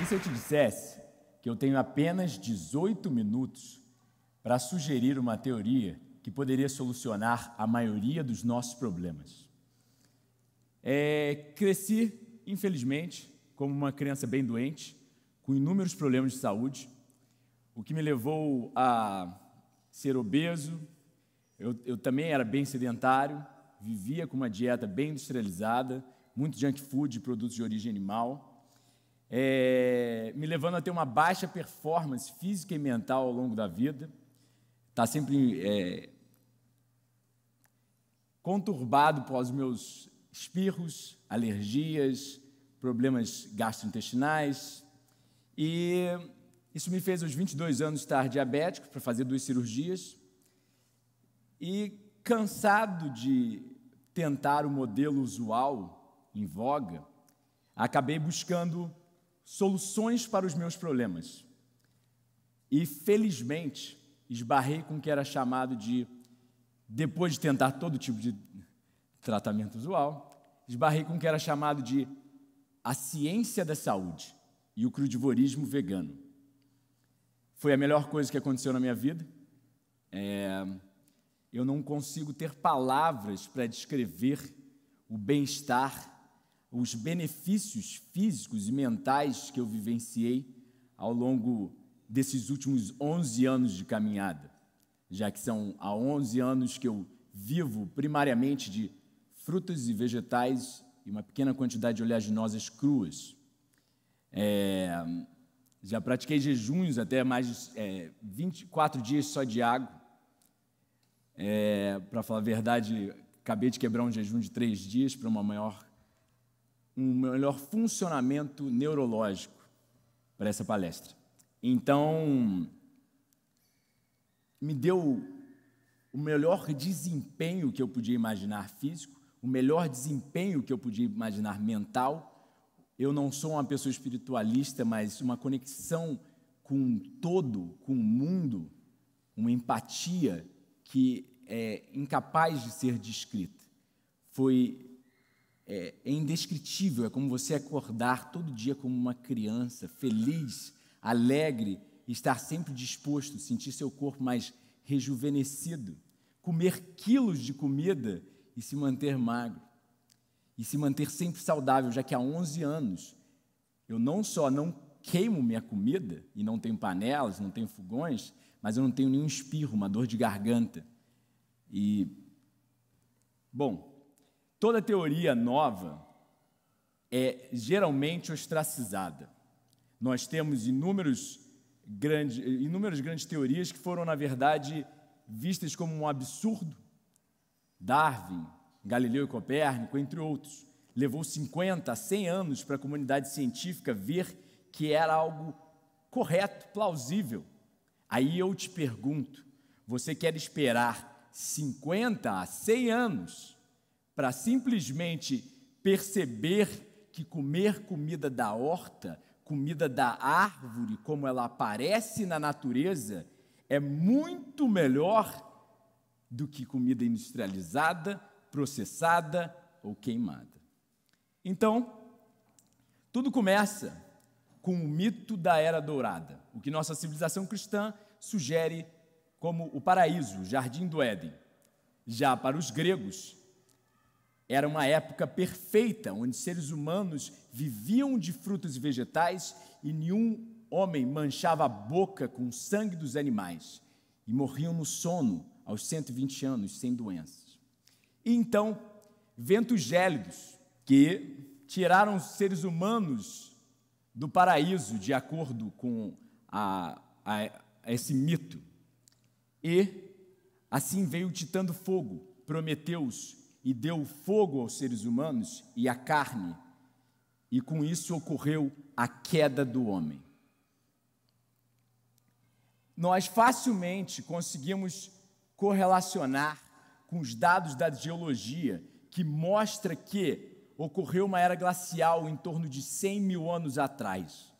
E se eu te dissesse que eu tenho apenas 18 minutos para sugerir uma teoria que poderia solucionar a maioria dos nossos problemas? É, cresci, infelizmente, como uma criança bem doente, com inúmeros problemas de saúde, o que me levou a ser obeso. Eu, eu também era bem sedentário, vivia com uma dieta bem industrializada, muito junk food produtos de origem animal, é, me levando a ter uma baixa performance física e mental ao longo da vida. Está sempre é, conturbado por os meus espirros, alergias, problemas gastrointestinais. E isso me fez, aos 22 anos, estar diabético para fazer duas cirurgias. E cansado de tentar o modelo usual, em voga, acabei buscando soluções para os meus problemas. E, felizmente, esbarrei com o que era chamado de, depois de tentar todo tipo de tratamento usual, esbarrei com o que era chamado de a ciência da saúde e o crudivorismo vegano. Foi a melhor coisa que aconteceu na minha vida. É, eu não consigo ter palavras para descrever o bem-estar, os benefícios físicos e mentais que eu vivenciei ao longo desses últimos 11 anos de caminhada, já que são há 11 anos que eu vivo primariamente de frutas e vegetais e uma pequena quantidade de oleaginosas cruas. É, já pratiquei jejuns até mais de é, 24 dias só de água. É, para falar a verdade, acabei de quebrar um jejum de três dias para uma maior, um melhor funcionamento neurológico para essa palestra. Então, me deu o melhor desempenho que eu podia imaginar físico, o melhor desempenho que eu podia imaginar mental. Eu não sou uma pessoa espiritualista, mas uma conexão com o todo, com o mundo, uma empatia que é incapaz de ser descrita. Foi é, é indescritível, é como você acordar todo dia como uma criança, feliz, alegre, estar sempre disposto, sentir seu corpo mais rejuvenescido, comer quilos de comida e se manter magro. E se manter sempre saudável, já que há 11 anos eu não só não queimo minha comida e não tenho panelas, não tenho fogões, mas eu não tenho nenhum espirro, uma dor de garganta. E, bom, toda teoria nova é geralmente ostracizada. Nós temos inúmeros grandes, inúmeras grandes teorias que foram, na verdade, vistas como um absurdo Darwin, Galileu e Copérnico, entre outros. Levou 50 a 100 anos para a comunidade científica ver que era algo correto, plausível. Aí eu te pergunto: você quer esperar 50 a 100 anos para simplesmente perceber que comer comida da horta, comida da árvore, como ela aparece na natureza, é muito melhor do que comida industrializada, processada ou queimada. Então, tudo começa com o mito da Era Dourada, o que nossa civilização cristã sugere como o paraíso, o jardim do Éden. Já para os gregos, era uma época perfeita, onde seres humanos viviam de frutos e vegetais e nenhum homem manchava a boca com o sangue dos animais e morriam no sono aos 120 anos, sem doenças. E então, ventos gélidos que tiraram os seres humanos do paraíso, de acordo com a, a, a esse mito. E assim veio o titã do fogo, Prometeus, e deu fogo aos seres humanos e à carne, e com isso ocorreu a queda do homem. Nós facilmente conseguimos correlacionar com os dados da geologia, que mostra que ocorreu uma era glacial em torno de 100 mil anos atrás.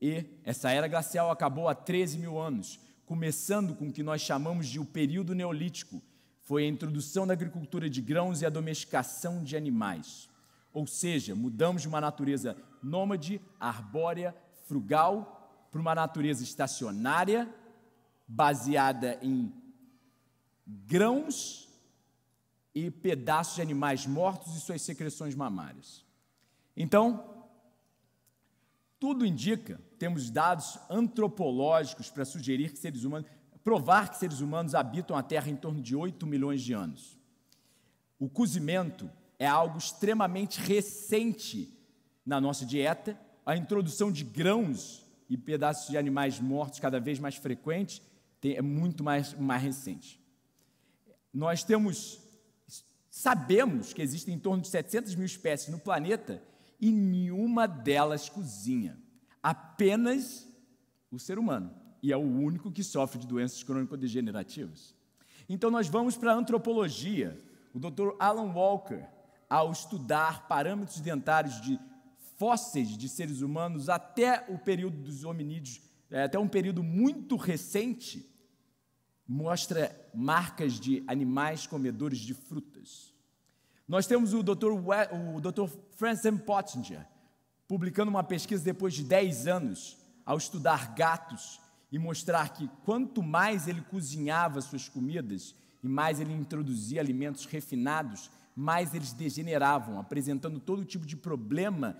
E essa era glacial acabou há 13 mil anos, começando com o que nós chamamos de o período neolítico. Foi a introdução da agricultura de grãos e a domesticação de animais. Ou seja, mudamos de uma natureza nômade, arbórea, frugal, para uma natureza estacionária, baseada em grãos e pedaços de animais mortos e suas secreções mamárias. Então, tudo indica, temos dados antropológicos para sugerir que seres humanos, provar que seres humanos habitam a Terra em torno de 8 milhões de anos. O cozimento é algo extremamente recente na nossa dieta, a introdução de grãos e pedaços de animais mortos cada vez mais frequentes é muito mais, mais recente. Nós temos, sabemos que existem em torno de 700 mil espécies no planeta e nenhuma delas cozinha. Apenas o ser humano. E é o único que sofre de doenças crônico-degenerativas. Então nós vamos para a antropologia. O Dr. Alan Walker, ao estudar parâmetros dentários de fósseis de seres humanos até o período dos hominídeos, é, até um período muito recente, mostra marcas de animais comedores de frutas. Nós temos o Dr. o Dr. Francis. Pottinger publicando uma pesquisa depois de 10 anos ao estudar gatos e mostrar que quanto mais ele cozinhava suas comidas e mais ele introduzia alimentos refinados, mais eles degeneravam, apresentando todo tipo de problema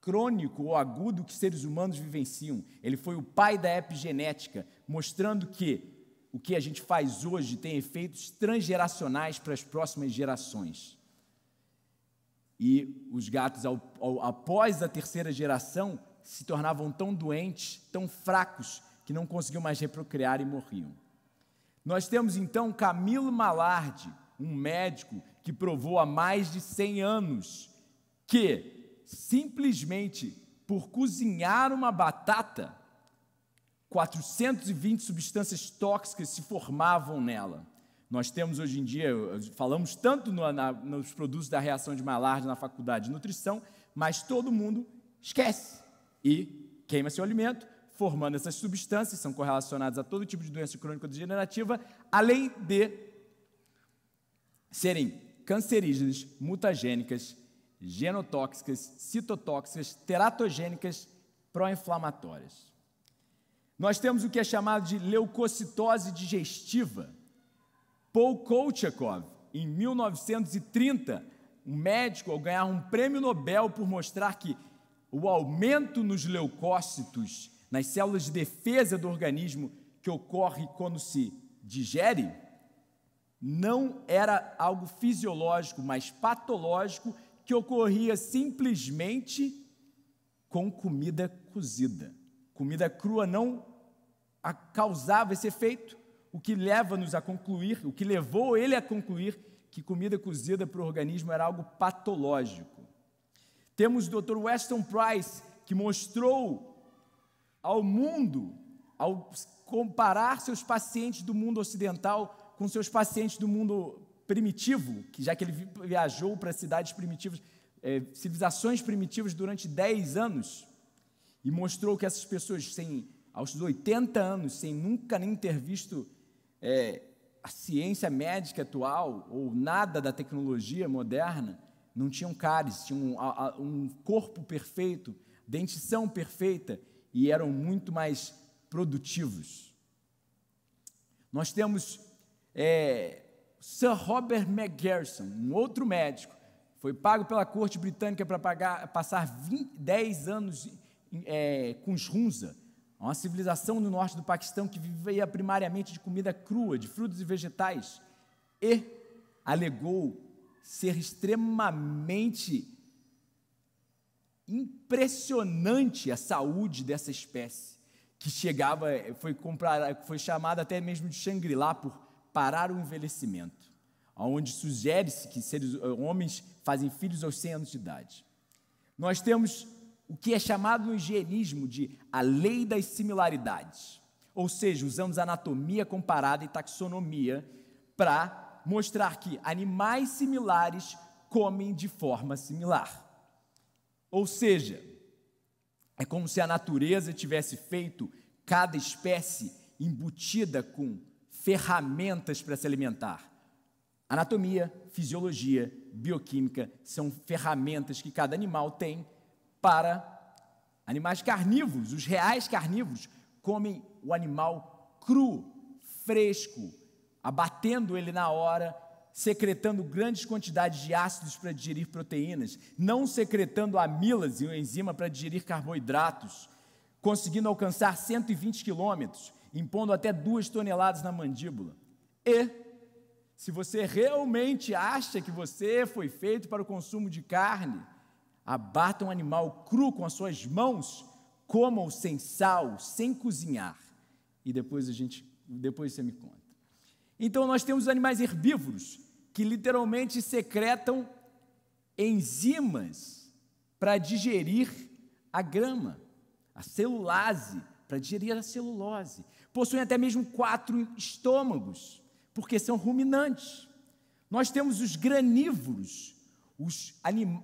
crônico ou agudo que seres humanos vivenciam. Ele foi o pai da epigenética, mostrando que o que a gente faz hoje tem efeitos transgeracionais para as próximas gerações. E os gatos, ao, ao, após a terceira geração, se tornavam tão doentes, tão fracos, que não conseguiam mais reprocriar e morriam. Nós temos então Camilo Malardi, um médico que provou há mais de 100 anos que simplesmente por cozinhar uma batata, 420 substâncias tóxicas se formavam nela. Nós temos hoje em dia, falamos tanto no, na, nos produtos da reação de Maillard na faculdade de nutrição, mas todo mundo esquece e queima seu alimento, formando essas substâncias, são correlacionadas a todo tipo de doença crônico-degenerativa, além de serem cancerígenas, mutagênicas, genotóxicas, citotóxicas, teratogênicas, pró-inflamatórias. Nós temos o que é chamado de leucocitose digestiva. Paul Kolchakov, em 1930, um médico, ao ganhar um prêmio Nobel por mostrar que o aumento nos leucócitos, nas células de defesa do organismo, que ocorre quando se digere, não era algo fisiológico, mas patológico, que ocorria simplesmente com comida cozida. Comida crua não causava esse efeito, o que leva-nos a concluir, o que levou ele a concluir que comida cozida para o organismo era algo patológico. Temos o Dr. Weston Price, que mostrou ao mundo, ao comparar seus pacientes do mundo ocidental com seus pacientes do mundo primitivo, que já que ele viajou para cidades primitivas, é, civilizações primitivas durante 10 anos, e mostrou que essas pessoas, sem aos 80 anos, sem nunca nem ter visto é, a ciência médica atual ou nada da tecnologia moderna, não tinham cáries, tinham um, um corpo perfeito, dentição perfeita e eram muito mais produtivos. Nós temos é, Sir Robert McGarrison, um outro médico, foi pago pela corte britânica para passar 20, 10 anos é, com os Hunza, uma civilização no norte do Paquistão que vivia primariamente de comida crua, de frutos e vegetais, e alegou ser extremamente impressionante a saúde dessa espécie, que chegava, foi, foi chamada até mesmo de Shangri-La por parar o envelhecimento, onde sugere-se que seres, homens fazem filhos aos 100 anos de idade. Nós temos o que é chamado no higienismo de a lei das similaridades. Ou seja, usamos anatomia comparada e taxonomia para mostrar que animais similares comem de forma similar. Ou seja, é como se a natureza tivesse feito cada espécie embutida com ferramentas para se alimentar. Anatomia, fisiologia, bioquímica são ferramentas que cada animal tem para animais carnívoros. Os reais carnívoros comem o animal cru, fresco, abatendo ele na hora, secretando grandes quantidades de ácidos para digerir proteínas, não secretando amílase, uma enzima para digerir carboidratos, conseguindo alcançar 120 quilômetros, impondo até duas toneladas na mandíbula. E, se você realmente acha que você foi feito para o consumo de carne, abata um animal cru com as suas mãos, coma-o sem sal, sem cozinhar. E depois a gente, depois você me conta. Então nós temos animais herbívoros que literalmente secretam enzimas para digerir a grama, a celulase, para digerir a celulose. Possuem até mesmo quatro estômagos, porque são ruminantes. Nós temos os granívoros, os anim...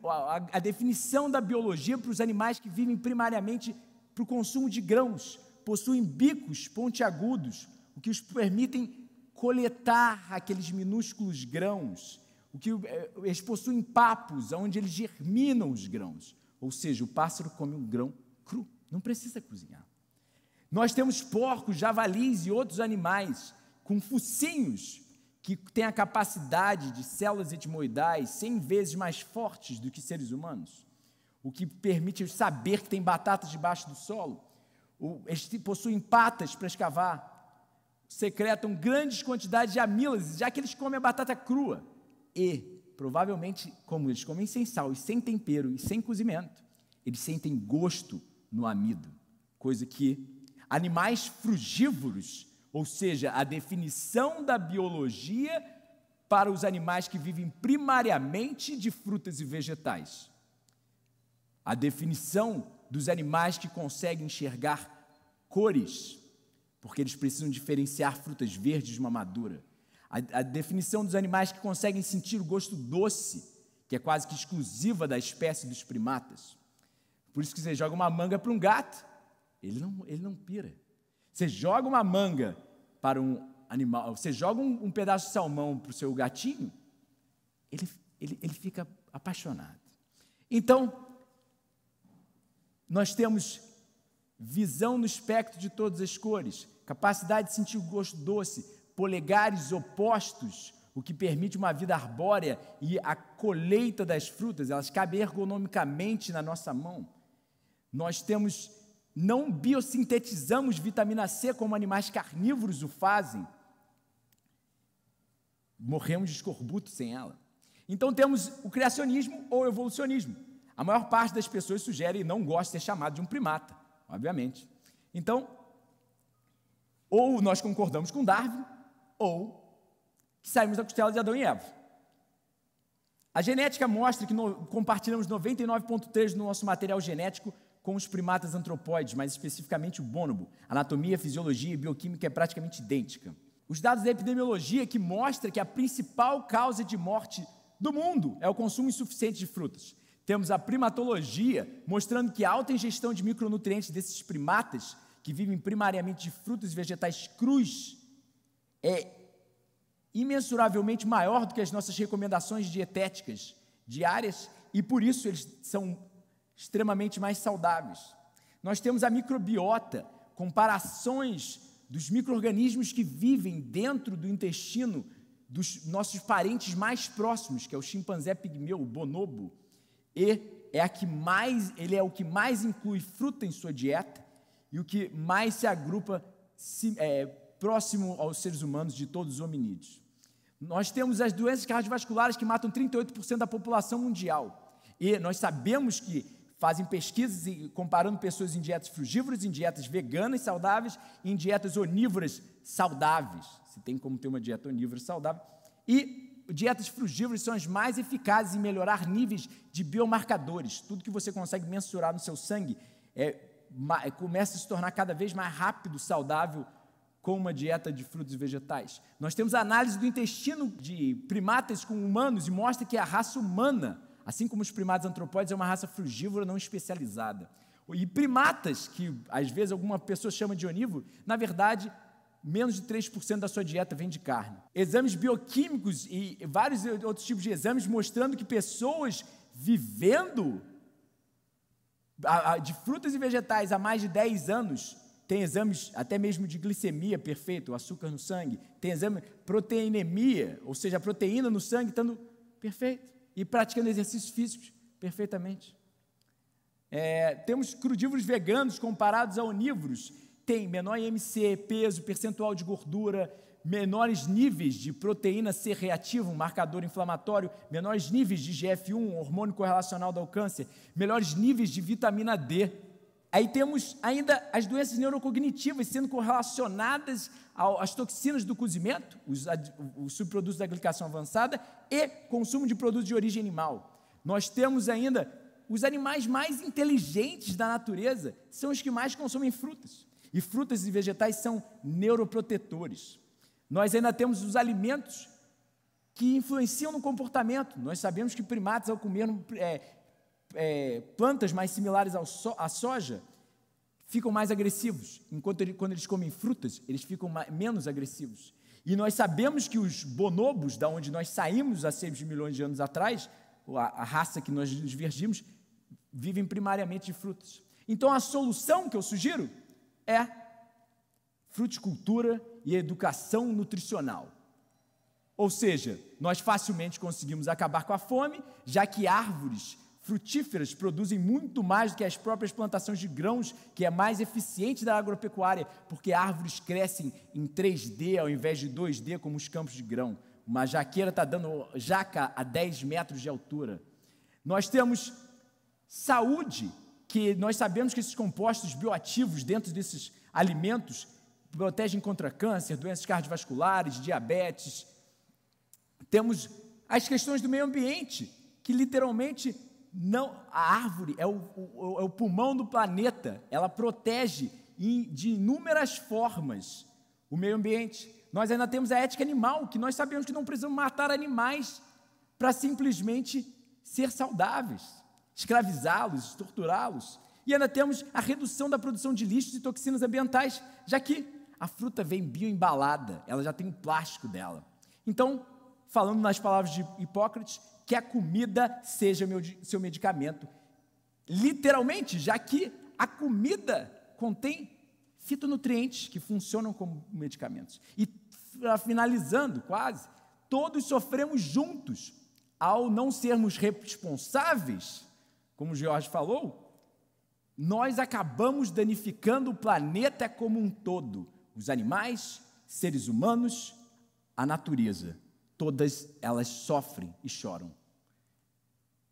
a, definição da biologia para os animais que vivem primariamente para o consumo de grãos, possuem bicos pontiagudos, o que os permitem coletar aqueles minúsculos grãos, o que eh, eles possuem papos, onde eles germinam os grãos. Ou seja, o pássaro come um grão cru, não precisa cozinhar. Nós temos porcos, javalis e outros animais com focinhos que têm a capacidade de células etimoidais 100 vezes mais fortes do que seres humanos, o que permite saber que tem batatas debaixo do solo. Eles possuem patas para escavar, secretam grandes quantidades de amílase, já que eles comem a batata crua. E, provavelmente, como eles comem sem sal e sem tempero e sem cozimento, eles sentem gosto no amido, coisa que animais frugívoros, ou seja, a definição da biologia para os animais que vivem primariamente de frutas e vegetais. A definição dos animais que conseguem enxergar cores, porque eles precisam diferenciar frutas verdes de uma madura. A, a, definição dos animais que conseguem sentir o gosto doce, que é quase que exclusiva da espécie dos primatas. Por isso que você joga uma manga para um gato, ele não, ele não pira. Você joga uma manga para um animal, você joga um, um pedaço de salmão para o seu gatinho, ele, ele, ele fica apaixonado. Então, nós temos visão no espectro de todas as cores, capacidade de sentir o gosto doce, polegares opostos, o que permite uma vida arbórea e a colheita das frutas, elas cabem ergonomicamente na nossa mão. Nós temos, não biosintetizamos vitamina C como animais carnívoros o fazem. Morremos de escorbuto sem ela. Então temos o criacionismo ou o evolucionismo. A maior parte das pessoas sugere e não gosta de ser chamado de um primata, obviamente. Então, ou nós concordamos com Darwin, ou saímos da costela de Adão e Eva. A genética mostra que no, compartilhamos 99,3% do nosso material genético com os primatas antropóides, mais especificamente o bonobo. Anatomia, fisiologia e bioquímica é praticamente idêntica. Os dados da epidemiologia que mostram que a principal causa de morte do mundo é o consumo insuficiente de frutas. Temos a primatologia mostrando que a alta ingestão de micronutrientes desses primatas que vivem primariamente de frutos e vegetais crus, é imensuravelmente maior do que as nossas recomendações dietéticas diárias e por isso eles são extremamente mais saudáveis. Nós temos a microbiota, comparações dos micro-organismos que vivem dentro do intestino dos nossos parentes mais próximos, que é o chimpanzé pigmeu, o bonobo, e é a que mais, ele é o que mais inclui fruta em sua dieta, e o que mais se agrupa se, é, próximo aos seres humanos de todos os hominídeos. Nós temos as doenças cardiovasculares que matam 38% da população mundial. E nós sabemos que fazem pesquisas comparando pessoas em dietas frugívoras, em dietas veganas saudáveis e em dietas onívoras saudáveis. Se tem como ter uma dieta onívora saudável. E dietas frugívoras são as mais eficazes em melhorar níveis de biomarcadores. Tudo que você consegue mensurar no seu sangue é começa a se tornar cada vez mais rápido, saudável, com uma dieta de frutos e vegetais. Nós temos análise do intestino de primatas com humanos e mostra que a raça humana, assim como os primatas antropóides, é uma raça frugívora não especializada. E primatas, que às vezes alguma pessoa chama de onívoro, na verdade, menos de 3% da sua dieta vem de carne. Exames bioquímicos e vários outros tipos de exames mostrando que pessoas vivendo de frutas e vegetais há mais de 10 anos tem exames até mesmo de glicemia perfeito, açúcar no sangue, tem exame proteinemia, ou seja, a proteína no sangue estando perfeito, e praticando exercícios físicos perfeitamente. É, temos crudívoros veganos comparados a onívoros, tem menor IMC, peso, percentual de gordura, menores níveis de proteína C reativa, um marcador inflamatório, menores níveis de GF1, um hormônio correlacional do câncer, melhores níveis de vitamina D, Aí temos ainda as doenças neurocognitivas sendo correlacionadas às toxinas do cozimento, os, os subprodutos da glicação avançada e consumo de produtos de origem animal. Nós temos ainda os animais mais inteligentes da natureza, são os que mais consomem frutas. E frutas e vegetais são neuroprotetores. Nós ainda temos os alimentos que influenciam no comportamento. Nós sabemos que primatas, ao comer é, é, plantas mais similares so, à soja ficam mais agressivos, enquanto ele, quando eles comem frutas, eles ficam mais, menos agressivos. E nós sabemos que os bonobos, da onde nós saímos há 6 milhões de anos atrás, a, a raça que nós divergimos, vivem primariamente de frutas. Então a solução que eu sugiro é fruticultura e educação nutricional. Ou seja, nós facilmente conseguimos acabar com a fome, já que árvores frutíferas produzem muito mais do que as próprias plantações de grãos, que é mais eficiente da agropecuária, porque árvores crescem em 3D ao invés de 2D, como os campos de grão. Uma jaqueira está dando jaca a 10 metros de altura. Nós temos saúde, que nós sabemos que esses compostos bioativos dentro desses alimentos protegem contra câncer, doenças cardiovasculares, diabetes. Temos as questões do meio ambiente, que literalmente não, a árvore é o, o, é o pulmão do planeta, ela protege de inúmeras formas o meio ambiente. Nós ainda temos a ética animal, que nós sabemos que não precisamos matar animais para simplesmente ser saudáveis, escravizá-los, torturá-los. E ainda temos a redução da produção de lixos e toxinas ambientais, já que a fruta vem bioembalada, ela já tem o plástico dela. Então, falando nas palavras de Hipócrates, que a comida seja meu, seu medicamento. Literalmente, já que a comida contém fitonutrientes que funcionam como medicamentos. E finalizando, quase, todos sofremos juntos ao não sermos responsáveis, como o Jorge falou, nós acabamos danificando o planeta como um todo, os animais, seres humanos, a natureza todas elas sofrem e choram.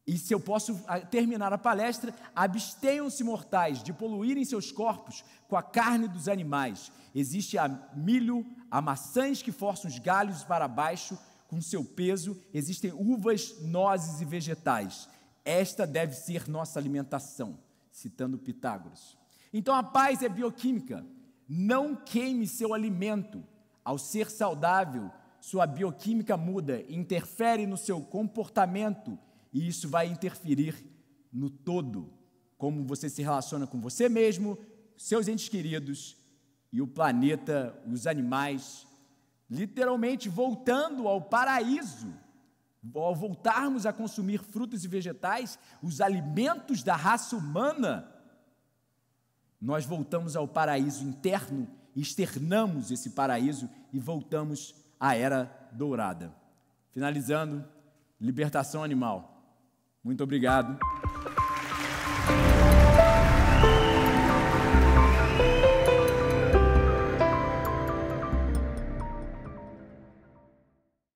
E se eu posso ah, terminar a palestra, abstenham-se mortais de poluírem seus corpos com a carne dos animais. Existe a milho, a maçãs que forçam os galhos para baixo com seu peso, existem uvas, nozes e vegetais. Esta deve ser nossa alimentação, citando Pitágoras. Então a paz é bioquímica. Não queime seu alimento. Ao ser saudável, sua bioquímica muda, interfere no seu comportamento e isso vai interferir no todo, como você se relaciona com você mesmo, seus entes queridos e o planeta, os animais, literalmente voltando ao paraíso. Ao voltarmos a consumir frutos e vegetais, os alimentos da raça humana, nós voltamos ao paraíso interno, externamos esse paraíso e voltamos a era dourada. Finalizando, libertação animal. Muito obrigado.